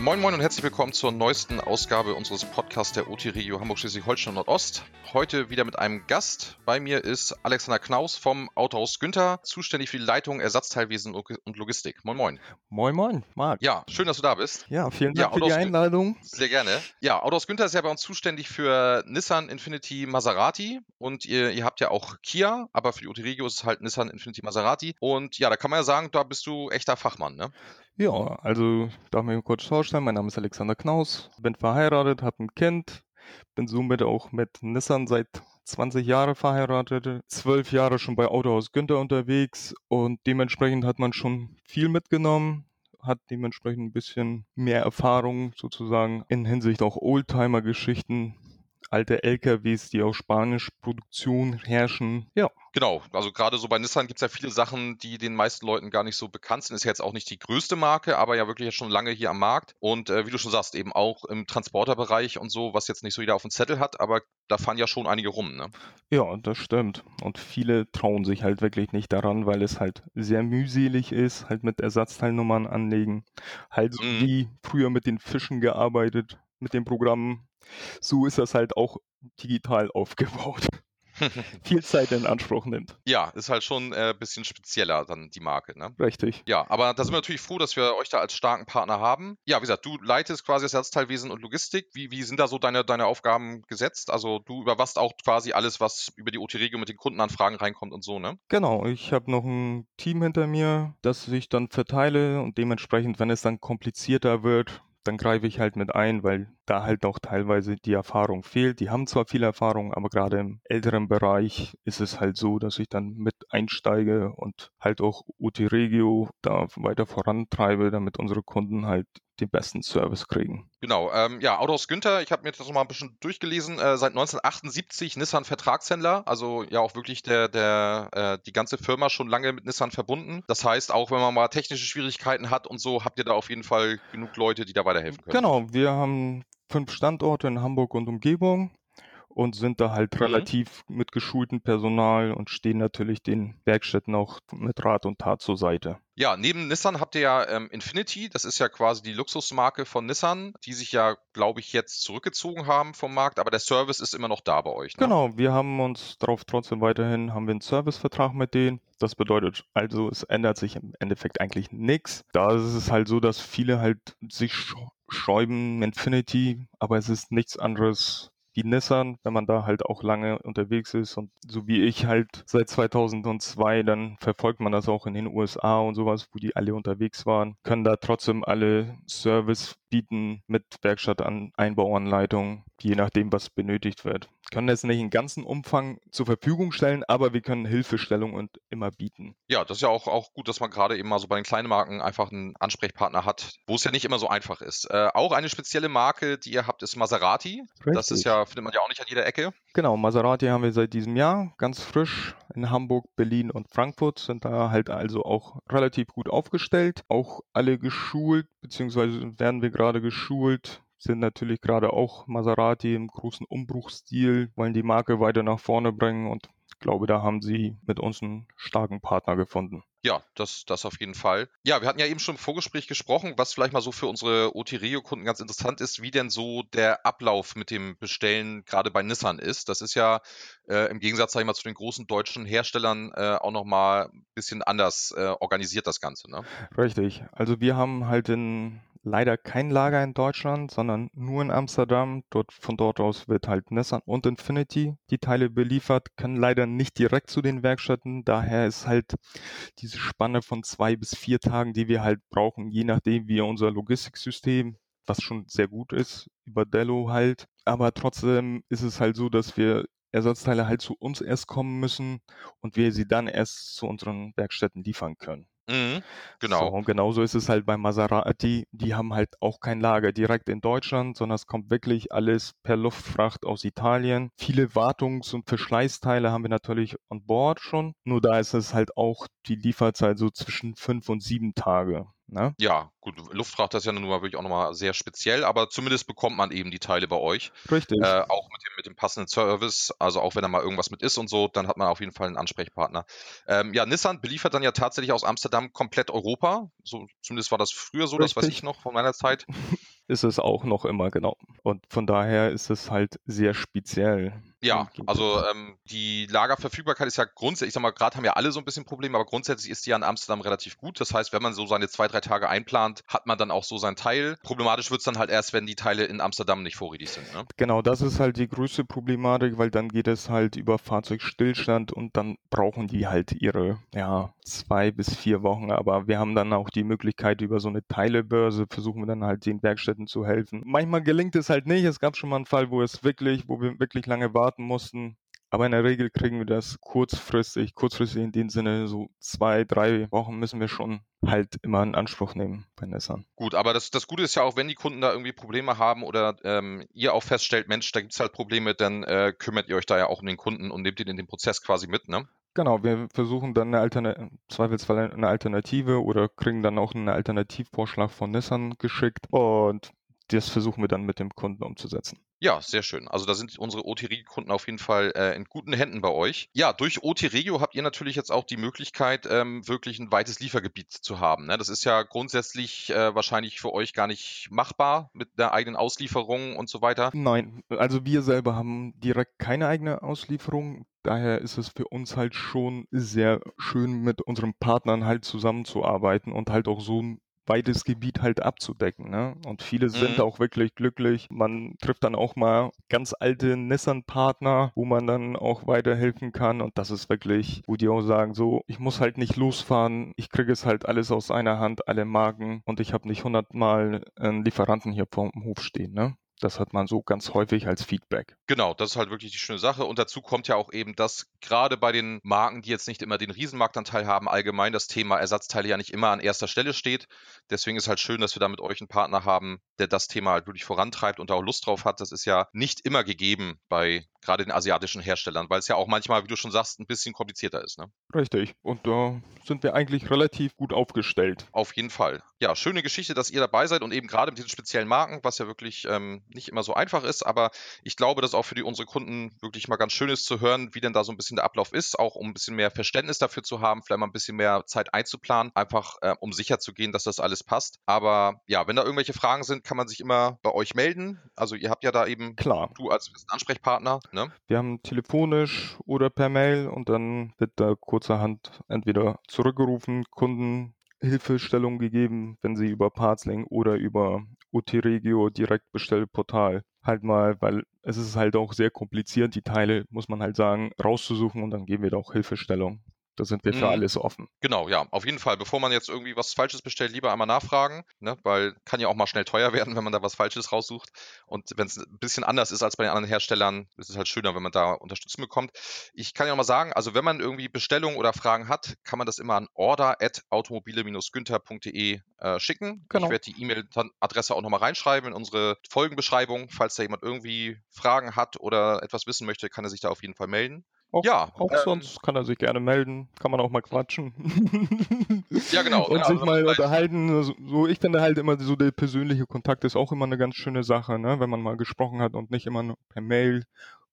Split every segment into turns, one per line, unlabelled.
Moin Moin und herzlich willkommen zur neuesten Ausgabe unseres Podcasts der OT Regio Hamburg Schleswig-Holstein Nordost. Heute wieder mit einem Gast. Bei mir ist Alexander Knaus vom Autohaus Günther, zuständig für die Leitung Ersatzteilwesen und Logistik. Moin Moin.
Moin Moin, Marc.
Ja, schön, dass du da bist.
Ja, vielen Dank ja, für die Einladung.
Sehr gerne. Ja, Autohaus Günther ist ja bei uns zuständig für Nissan, Infinity, Maserati und ihr, ihr habt ja auch Kia, aber für die OT Regio ist es halt Nissan, Infinity, Maserati. Und ja, da kann man ja sagen, da bist du echter Fachmann, ne?
Ja, also darf ich mir kurz vorstellen, mein Name ist Alexander Knaus, bin verheiratet, habe ein Kind, bin somit auch mit Nissan seit 20 Jahre verheiratet, zwölf Jahre schon bei Autohaus Günther unterwegs und dementsprechend hat man schon viel mitgenommen, hat dementsprechend ein bisschen mehr Erfahrung sozusagen in Hinsicht auch Oldtimer-Geschichten alte LKWs, die auf Spanisch Produktion herrschen.
Ja. Genau, also gerade so bei Nissan gibt es ja viele Sachen, die den meisten Leuten gar nicht so bekannt sind. Ist ja jetzt auch nicht die größte Marke, aber ja wirklich schon lange hier am Markt. Und äh, wie du schon sagst, eben auch im Transporterbereich und so, was jetzt nicht so jeder auf dem Zettel hat, aber da fahren ja schon einige rum, ne?
Ja, das stimmt. Und viele trauen sich halt wirklich nicht daran, weil es halt sehr mühselig ist, halt mit Ersatzteilnummern anlegen. Halt so mhm. wie früher mit den Fischen gearbeitet, mit den Programmen so ist das halt auch digital aufgebaut. viel Zeit in Anspruch nimmt.
Ja, ist halt schon ein äh, bisschen spezieller dann die Marke, ne?
Richtig.
Ja, aber da sind wir natürlich froh, dass wir euch da als starken Partner haben. Ja, wie gesagt, du leitest quasi das Ersatzteilwesen und Logistik. Wie, wie sind da so deine, deine Aufgaben gesetzt? Also du überwachst auch quasi alles, was über die OT-Regio mit den Kundenanfragen reinkommt und so, ne?
Genau, ich habe noch ein Team hinter mir, das ich dann verteile und dementsprechend, wenn es dann komplizierter wird, dann greife ich halt mit ein, weil da halt auch teilweise die Erfahrung fehlt. Die haben zwar viel Erfahrung, aber gerade im älteren Bereich ist es halt so, dass ich dann mit einsteige und halt auch UT Regio da weiter vorantreibe, damit unsere Kunden halt den besten Service kriegen.
Genau, ähm, ja, Autos Günther, ich habe mir das nochmal ein bisschen durchgelesen, äh, seit 1978 Nissan Vertragshändler, also ja auch wirklich der, der, äh, die ganze Firma schon lange mit Nissan verbunden. Das heißt, auch wenn man mal technische Schwierigkeiten hat und so, habt ihr da auf jeden Fall genug Leute, die da weiterhelfen können.
Genau, wir haben fünf Standorte in Hamburg und Umgebung und sind da halt mhm. relativ mit geschultem Personal und stehen natürlich den Werkstätten auch mit Rat und Tat zur Seite.
Ja, neben Nissan habt ihr ja ähm, Infinity, das ist ja quasi die Luxusmarke von Nissan, die sich ja, glaube ich, jetzt zurückgezogen haben vom Markt, aber der Service ist immer noch da bei euch.
Ne? Genau, wir haben uns darauf trotzdem weiterhin, haben wir einen Servicevertrag mit denen. Das bedeutet also, es ändert sich im Endeffekt eigentlich nichts. Da ist es halt so, dass viele halt sich schäuben Infinity, aber es ist nichts anderes wie Nissan, wenn man da halt auch lange unterwegs ist und so wie ich halt seit 2002, dann verfolgt man das auch in den USA und sowas, wo die alle unterwegs waren, können da trotzdem alle Service bieten mit Werkstatteinbauanleitung, je nachdem, was benötigt wird. Wir können es nicht in ganzen Umfang zur Verfügung stellen, aber wir können Hilfestellung und immer bieten.
Ja, das ist ja auch, auch gut, dass man gerade eben mal so bei den kleinen Marken einfach einen Ansprechpartner hat, wo es ja nicht immer so einfach ist. Äh, auch eine spezielle Marke, die ihr habt, ist Maserati. Richtig. Das ist ja, findet man ja auch nicht an jeder Ecke.
Genau, Maserati haben wir seit diesem Jahr ganz frisch in Hamburg, Berlin und Frankfurt, sind da halt also auch relativ gut aufgestellt, auch alle geschult, beziehungsweise werden wir gerade geschult, sind natürlich gerade auch Maserati im großen Umbruchsstil, wollen die Marke weiter nach vorne bringen und ich glaube, da haben sie mit uns einen starken Partner gefunden.
Ja, das, das auf jeden Fall. Ja, wir hatten ja eben schon im Vorgespräch gesprochen, was vielleicht mal so für unsere OT-Regio-Kunden ganz interessant ist, wie denn so der Ablauf mit dem Bestellen gerade bei Nissan ist. Das ist ja äh, im Gegensatz, sag ich mal, zu den großen deutschen Herstellern äh, auch nochmal ein bisschen anders äh, organisiert, das Ganze. Ne?
Richtig. Also wir haben halt in leider kein Lager in Deutschland, sondern nur in Amsterdam. Dort, von dort aus wird halt Nissan und Infinity die Teile beliefert, können leider nicht direkt zu den Werkstätten. Daher ist halt diese Spanne von zwei bis vier Tagen, die wir halt brauchen, je nachdem wie unser Logistiksystem, was schon sehr gut ist, über Dello halt. Aber trotzdem ist es halt so, dass wir Ersatzteile halt zu uns erst kommen müssen und wir sie dann erst zu unseren Werkstätten liefern können.
Mhm, genau.
So, und genauso ist es halt bei Maserati. Die haben halt auch kein Lager direkt in Deutschland, sondern es kommt wirklich alles per Luftfracht aus Italien. Viele Wartungs- und Verschleißteile haben wir natürlich an Bord schon. Nur da ist es halt auch die Lieferzeit so zwischen fünf und sieben Tage. Ne?
Ja, gut, Luftfracht ist ja nun mal wirklich auch nochmal sehr speziell, aber zumindest bekommt man eben die Teile bei euch.
Richtig.
Äh, auch passenden Service, also auch wenn da mal irgendwas mit ist und so, dann hat man auf jeden Fall einen Ansprechpartner. Ähm, ja, Nissan beliefert dann ja tatsächlich aus Amsterdam komplett Europa. So, zumindest war das früher so, Richtig. das weiß ich noch von meiner Zeit.
ist es auch noch immer, genau. Und von daher ist es halt sehr speziell.
Ja, also ähm, die Lagerverfügbarkeit ist ja grundsätzlich, ich sag mal, gerade haben ja alle so ein bisschen Probleme, aber grundsätzlich ist die ja in Amsterdam relativ gut. Das heißt, wenn man so seine zwei, drei Tage einplant, hat man dann auch so sein Teil. Problematisch wird es dann halt erst, wenn die Teile in Amsterdam nicht vorrätig sind. Ne?
Genau, das ist halt die größte Problematik, weil dann geht es halt über Fahrzeugstillstand und dann brauchen die halt ihre, ja, zwei bis vier Wochen. Aber wir haben dann auch die Möglichkeit, über so eine Teilebörse versuchen wir dann halt den Werkstätten zu helfen. Manchmal gelingt es halt nicht. Es gab schon mal einen Fall, wo es wirklich, wo wir wirklich lange warten warten mussten. Aber in der Regel kriegen wir das kurzfristig, kurzfristig in dem Sinne, so zwei, drei Wochen müssen wir schon halt immer in Anspruch nehmen bei Nissan.
Gut, aber das, das Gute ist ja auch, wenn die Kunden da irgendwie Probleme haben oder ähm, ihr auch feststellt, Mensch, da gibt es halt Probleme, dann äh, kümmert ihr euch da ja auch um den Kunden und nehmt ihn in den Prozess quasi mit, ne?
Genau, wir versuchen dann eine Alternative, Zweifelsfall eine Alternative oder kriegen dann auch einen Alternativvorschlag von Nissan geschickt und das versuchen wir dann mit dem Kunden umzusetzen.
Ja, sehr schön. Also da sind unsere OT-Regio-Kunden auf jeden Fall äh, in guten Händen bei euch. Ja, durch OT-Regio habt ihr natürlich jetzt auch die Möglichkeit, ähm, wirklich ein weites Liefergebiet zu haben. Ne? Das ist ja grundsätzlich äh, wahrscheinlich für euch gar nicht machbar mit der eigenen Auslieferung und so weiter.
Nein, also wir selber haben direkt keine eigene Auslieferung. Daher ist es für uns halt schon sehr schön, mit unseren Partnern halt zusammenzuarbeiten und halt auch so weites Gebiet halt abzudecken. Ne? Und viele mhm. sind auch wirklich glücklich. Man trifft dann auch mal ganz alte Nissan-Partner, wo man dann auch weiterhelfen kann. Und das ist wirklich, wo die auch sagen, so, ich muss halt nicht losfahren. Ich kriege es halt alles aus einer Hand, alle Marken. Und ich habe nicht hundertmal einen Lieferanten hier vor dem Hof stehen. Ne? Das hat man so ganz häufig als Feedback.
Genau, das ist halt wirklich die schöne Sache. Und dazu kommt ja auch eben, dass gerade bei den Marken, die jetzt nicht immer den Riesenmarktanteil haben, allgemein das Thema Ersatzteile ja nicht immer an erster Stelle steht. Deswegen ist halt schön, dass wir da mit euch einen Partner haben, der das Thema halt wirklich vorantreibt und da auch Lust drauf hat. Das ist ja nicht immer gegeben bei gerade den asiatischen Herstellern, weil es ja auch manchmal, wie du schon sagst, ein bisschen komplizierter ist. Ne?
Richtig. Und da sind wir eigentlich relativ gut aufgestellt.
Auf jeden Fall. Ja, schöne Geschichte, dass ihr dabei seid und eben gerade mit diesen speziellen Marken, was ja wirklich ähm, nicht immer so einfach ist, aber ich glaube, dass auch für die, unsere Kunden wirklich mal ganz schön ist zu hören, wie denn da so ein bisschen der Ablauf ist, auch um ein bisschen mehr Verständnis dafür zu haben, vielleicht mal ein bisschen mehr Zeit einzuplanen, einfach äh, um sicher zu gehen, dass das alles passt. Aber ja, wenn da irgendwelche Fragen sind, kann man sich immer bei euch melden. Also ihr habt ja da eben,
Klar.
du als Ansprechpartner. Ne?
Wir haben telefonisch oder per Mail und dann wird da kurzerhand entweder zurückgerufen, Kunden Hilfestellung gegeben, wenn sie über Partsling oder über UT-Regio Direktbestellportal halt mal, weil es ist halt auch sehr kompliziert, die Teile, muss man halt sagen, rauszusuchen und dann geben wir da auch Hilfestellung. Da sind wir für mhm. alles offen.
Genau, ja, auf jeden Fall. Bevor man jetzt irgendwie was Falsches bestellt, lieber einmal nachfragen, ne? weil kann ja auch mal schnell teuer werden, wenn man da was Falsches raussucht. Und wenn es ein bisschen anders ist als bei den anderen Herstellern, ist es halt schöner, wenn man da Unterstützung bekommt. Ich kann ja auch mal sagen, also wenn man irgendwie Bestellungen oder Fragen hat, kann man das immer an order.automobile-günther.de äh, schicken. Genau. Ich werde die E-Mail-Adresse auch nochmal reinschreiben in unsere Folgenbeschreibung. Falls da jemand irgendwie Fragen hat oder etwas wissen möchte, kann er sich da auf jeden Fall melden.
Auch, ja, auch ähm, sonst kann er sich gerne melden, kann man auch mal quatschen.
ja, genau.
Und
genau,
sich mal unterhalten. So, ich finde halt immer so der persönliche Kontakt ist auch immer eine ganz schöne Sache, ne? wenn man mal gesprochen hat und nicht immer per Mail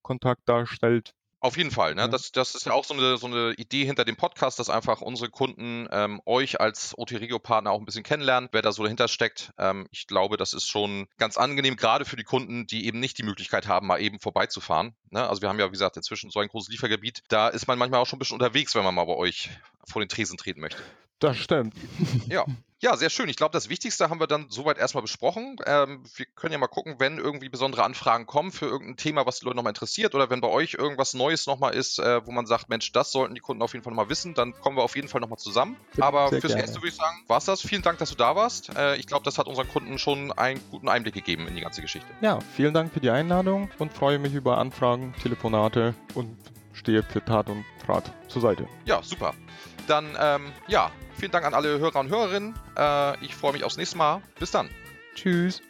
Kontakt darstellt.
Auf jeden Fall, ne? Das, das ist ja auch so eine, so eine Idee hinter dem Podcast, dass einfach unsere Kunden ähm, euch als OT-Regio-Partner auch ein bisschen kennenlernen, wer da so dahinter steckt. Ähm, ich glaube, das ist schon ganz angenehm, gerade für die Kunden, die eben nicht die Möglichkeit haben, mal eben vorbeizufahren. Ne? Also wir haben ja, wie gesagt, inzwischen so ein großes Liefergebiet. Da ist man manchmal auch schon ein bisschen unterwegs, wenn man mal bei euch vor den Tresen treten möchte.
Das stimmt.
Ja. Ja, sehr schön. Ich glaube, das Wichtigste haben wir dann soweit erstmal besprochen. Ähm, wir können ja mal gucken, wenn irgendwie besondere Anfragen kommen für irgendein Thema, was die Leute nochmal interessiert oder wenn bei euch irgendwas Neues nochmal ist, äh, wo man sagt, Mensch, das sollten die Kunden auf jeden Fall nochmal wissen, dann kommen wir auf jeden Fall nochmal zusammen. Aber sehr fürs gerne. Erste würde ich sagen, war es das. Vielen Dank, dass du da warst. Äh, ich glaube, das hat unseren Kunden schon einen guten Einblick gegeben in die ganze Geschichte.
Ja, vielen Dank für die Einladung und freue mich über Anfragen, Telefonate und stehe für Tat und Rat zur Seite.
Ja, super. Dann, ähm, ja, vielen Dank an alle Hörer und Hörerinnen. Äh, ich freue mich aufs nächste Mal. Bis dann.
Tschüss.